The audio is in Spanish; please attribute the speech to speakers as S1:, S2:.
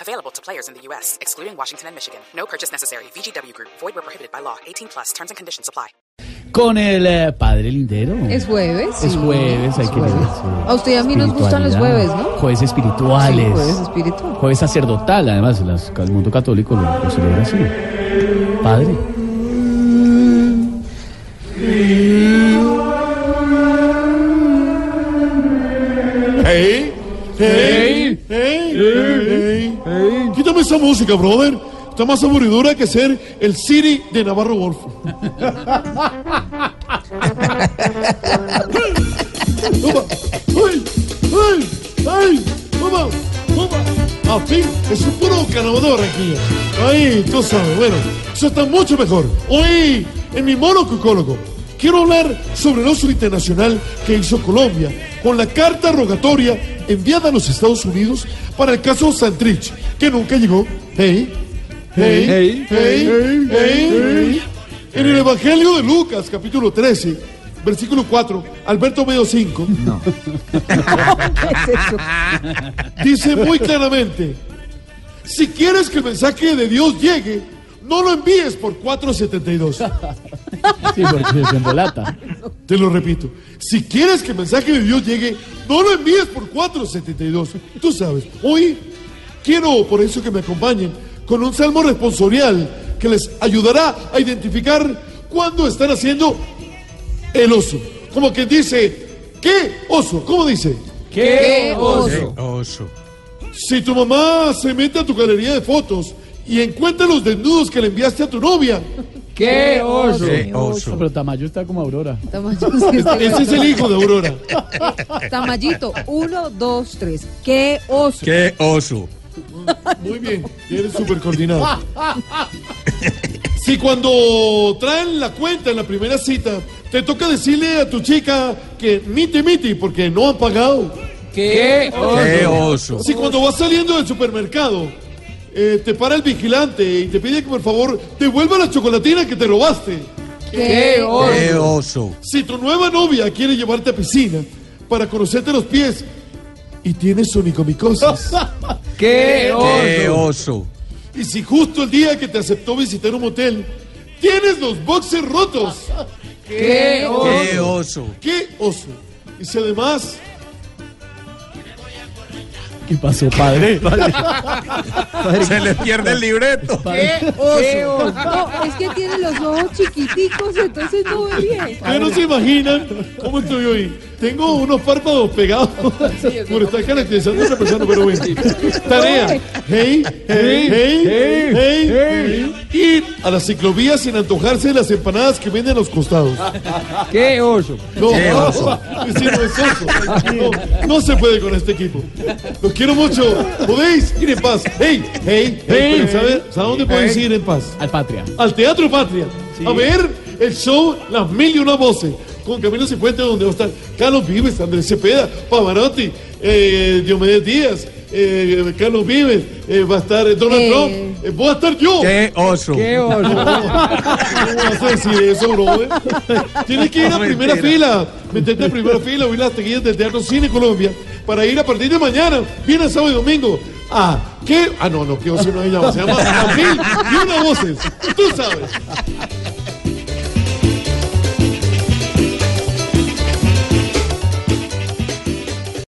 S1: Available to players in the U.S., excluding Washington and Michigan. No purchase necessary. VGW Group. Void where prohibited by law. 18 plus. Terms and conditions apply.
S2: Con el eh, padre Lindero.
S3: Es jueves.
S2: Es
S3: sí.
S2: jueves, hay que
S3: jueves.
S2: leer.
S3: A usted y a mí nos gustan los jueves, ¿no?
S2: Jueves espirituales.
S3: Sí, jueves espiritual.
S2: Jueves sacerdotal, además, las- el mundo católico lo, lo celebra así. Padre.
S4: Hey, hey, hey, hey, Quítame esa música, brother. Está más aburridora que ser el Siri de Navarro Wolf. A fin, es un puro canabador aquí. Ay, tú sabes, bueno, eso está mucho mejor. Hoy, en mi monococólogo, quiero hablar sobre el oso internacional que hizo Colombia con la carta rogatoria enviada a los Estados Unidos para el caso Santrich, que nunca llegó. Hey, hey, hey, hey, hey, En el Evangelio de Lucas, capítulo 13, versículo 4, Alberto Medio 5. Dice muy claramente, si quieres que el mensaje de Dios llegue, no lo envíes por 472.
S2: Sí, porque se embolata.
S4: Te lo repito, si quieres que el mensaje de Dios llegue, no lo envíes por 472. Tú sabes, hoy quiero por eso que me acompañen con un salmo responsorial que les ayudará a identificar cuándo están haciendo el oso. Como que dice, ¿qué oso? ¿Cómo dice?
S3: ¡Qué oso!
S4: Si tu mamá se mete a tu galería de fotos y encuentra los desnudos que le enviaste a tu novia,
S3: ¡Qué oso!
S2: No, pero Tamayo está como Aurora.
S3: Tamayito, sí, este-
S4: ese es el hijo de Aurora.
S3: Tamayito, uno, dos, tres. ¡Qué oso!
S5: ¡Qué oso!
S4: Muy bien, eres súper coordinado. Si cuando traen la cuenta en la primera cita, te toca decirle a tu chica que miti miti porque no han pagado.
S3: ¡Qué
S5: ¡Qué oso!
S4: Si cuando vas saliendo del supermercado, eh, te para el vigilante y te pide que por favor devuelva la chocolatina que te robaste.
S3: ¡Qué oso!
S5: ¡Qué oso!
S4: Si tu nueva novia quiere llevarte a piscina para conocerte los pies y tienes sonicomicosis.
S3: ¡Qué
S5: ¡Qué oso!
S4: y si justo el día que te aceptó visitar un motel, tienes los boxes rotos.
S3: ¡Qué oso!
S5: ¡Qué oso!
S4: ¡Qué oso! Y si además
S2: ¿Qué pasó, padre?
S5: Se le pierde el libreto.
S3: ¡Qué oso! No, es que tiene los ojos chiquiticos, entonces no ve bien.
S4: ustedes no se imaginan cómo estoy hoy. Tengo unos párpados pegados por estar caracterizando a esa persona, pero bueno. Tarea. Hey, hey, hey, hey, hey. Ir a la ciclovía sin antojarse de las empanadas que venden a los costados.
S3: ¡Qué oso!
S4: No,
S5: Qué oso.
S4: Sí, no es oso. No, no se puede con este equipo. Los quiero mucho. Podéis ir en paz. Hey, hey, hey. ¿Sabes a dónde podéis ir en paz?
S2: Al Patria.
S4: Al Teatro Patria. A ver el show Las Mil y Una Voces. Con Camilo Cifuentes, donde va a estar Carlos Vives, Andrés Cepeda, Pavarotti, eh, Diomedes Díaz, eh, Carlos Vives, eh, va a estar Donald
S3: Eh.
S4: Trump, eh, voy a estar yo.
S5: ¡Qué oso!
S4: No, ¿Cómo vas a decir eso, brother? Tienes que ir a
S5: No,
S4: primera
S5: mentira.
S4: fila, meterte a primera fila, oír las taquillas del Teatro Cine Colombia, para ir a partir de mañana, viernes, sábado y domingo. Ah, ¿qué? Ah, no, no, qué oso no se llama, se llama Mil y Una Voces. Tú sabes.